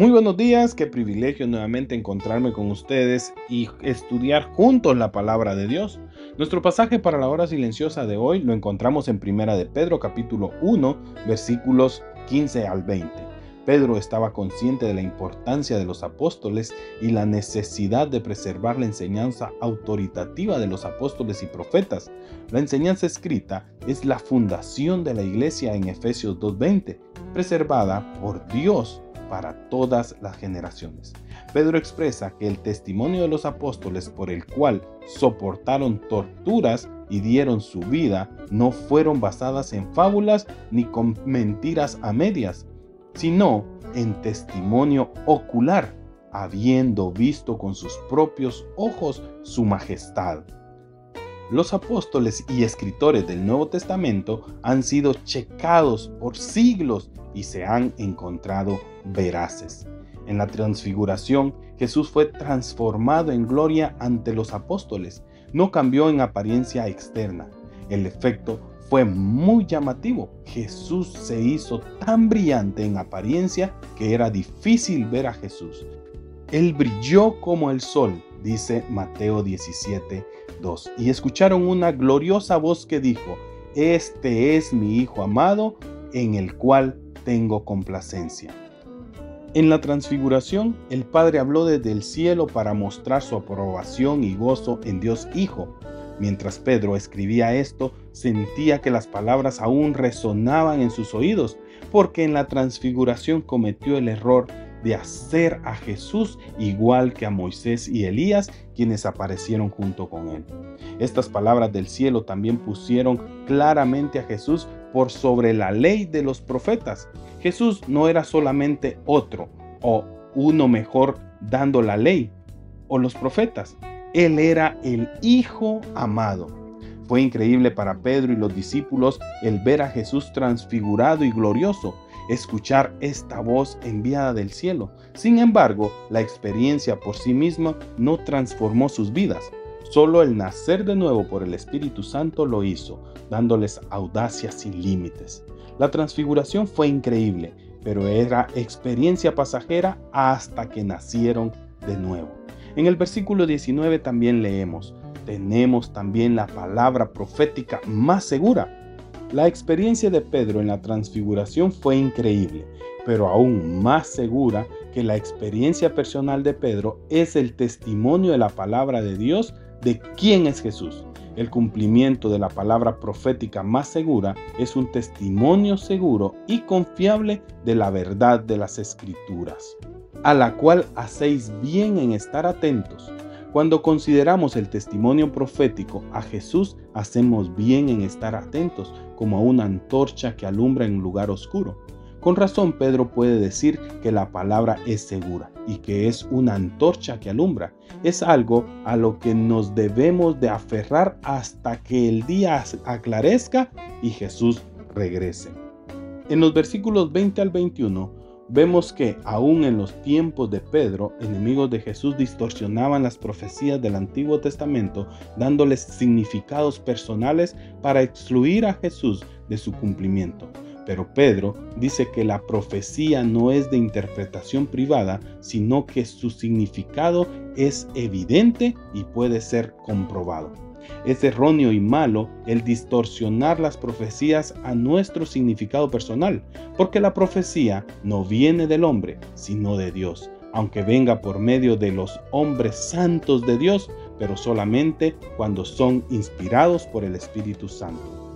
Muy buenos días, qué privilegio nuevamente encontrarme con ustedes y estudiar juntos la palabra de Dios. Nuestro pasaje para la hora silenciosa de hoy lo encontramos en Primera de Pedro capítulo 1 versículos 15 al 20. Pedro estaba consciente de la importancia de los apóstoles y la necesidad de preservar la enseñanza autoritativa de los apóstoles y profetas. La enseñanza escrita es la fundación de la iglesia en Efesios 2.20, preservada por Dios para todas las generaciones. Pedro expresa que el testimonio de los apóstoles por el cual soportaron torturas y dieron su vida no fueron basadas en fábulas ni con mentiras a medias, sino en testimonio ocular, habiendo visto con sus propios ojos su majestad. Los apóstoles y escritores del Nuevo Testamento han sido checados por siglos y se han encontrado veraces. En la transfiguración, Jesús fue transformado en gloria ante los apóstoles. No cambió en apariencia externa. El efecto fue muy llamativo. Jesús se hizo tan brillante en apariencia que era difícil ver a Jesús. Él brilló como el sol, dice Mateo 17, 2. Y escucharon una gloriosa voz que dijo, Este es mi Hijo amado, en el cual tengo complacencia. En la transfiguración, el Padre habló desde el cielo para mostrar su aprobación y gozo en Dios Hijo. Mientras Pedro escribía esto, sentía que las palabras aún resonaban en sus oídos, porque en la transfiguración cometió el error de hacer a Jesús igual que a Moisés y Elías, quienes aparecieron junto con él. Estas palabras del cielo también pusieron claramente a Jesús por sobre la ley de los profetas. Jesús no era solamente otro o uno mejor dando la ley o los profetas. Él era el Hijo amado. Fue increíble para Pedro y los discípulos el ver a Jesús transfigurado y glorioso, escuchar esta voz enviada del cielo. Sin embargo, la experiencia por sí misma no transformó sus vidas. Solo el nacer de nuevo por el Espíritu Santo lo hizo, dándoles audacia sin límites. La transfiguración fue increíble, pero era experiencia pasajera hasta que nacieron de nuevo. En el versículo 19 también leemos, tenemos también la palabra profética más segura. La experiencia de Pedro en la transfiguración fue increíble, pero aún más segura que la experiencia personal de Pedro es el testimonio de la palabra de Dios de quién es Jesús. El cumplimiento de la palabra profética más segura es un testimonio seguro y confiable de la verdad de las escrituras, a la cual hacéis bien en estar atentos. Cuando consideramos el testimonio profético a Jesús, hacemos bien en estar atentos como a una antorcha que alumbra en un lugar oscuro. Con razón Pedro puede decir que la palabra es segura y que es una antorcha que alumbra. Es algo a lo que nos debemos de aferrar hasta que el día aclarezca y Jesús regrese. En los versículos 20 al 21 vemos que aún en los tiempos de Pedro, enemigos de Jesús distorsionaban las profecías del Antiguo Testamento, dándoles significados personales para excluir a Jesús de su cumplimiento. Pero Pedro dice que la profecía no es de interpretación privada, sino que su significado es evidente y puede ser comprobado. Es erróneo y malo el distorsionar las profecías a nuestro significado personal, porque la profecía no viene del hombre, sino de Dios, aunque venga por medio de los hombres santos de Dios, pero solamente cuando son inspirados por el Espíritu Santo.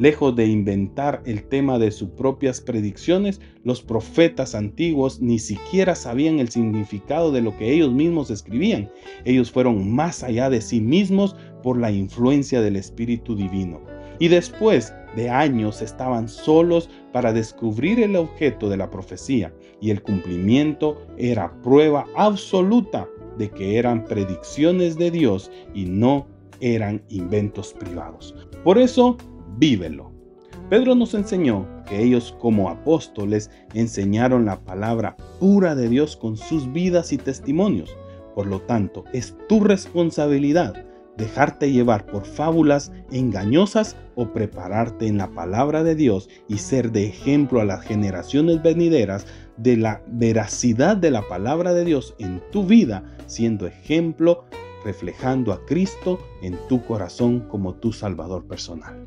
Lejos de inventar el tema de sus propias predicciones, los profetas antiguos ni siquiera sabían el significado de lo que ellos mismos escribían. Ellos fueron más allá de sí mismos por la influencia del Espíritu Divino. Y después de años estaban solos para descubrir el objeto de la profecía y el cumplimiento era prueba absoluta de que eran predicciones de Dios y no eran inventos privados. Por eso vívelo. Pedro nos enseñó que ellos como apóstoles enseñaron la palabra pura de Dios con sus vidas y testimonios. Por lo tanto, es tu responsabilidad dejarte llevar por fábulas engañosas o prepararte en la palabra de Dios y ser de ejemplo a las generaciones venideras de la veracidad de la palabra de Dios en tu vida, siendo ejemplo, reflejando a Cristo en tu corazón como tu Salvador personal.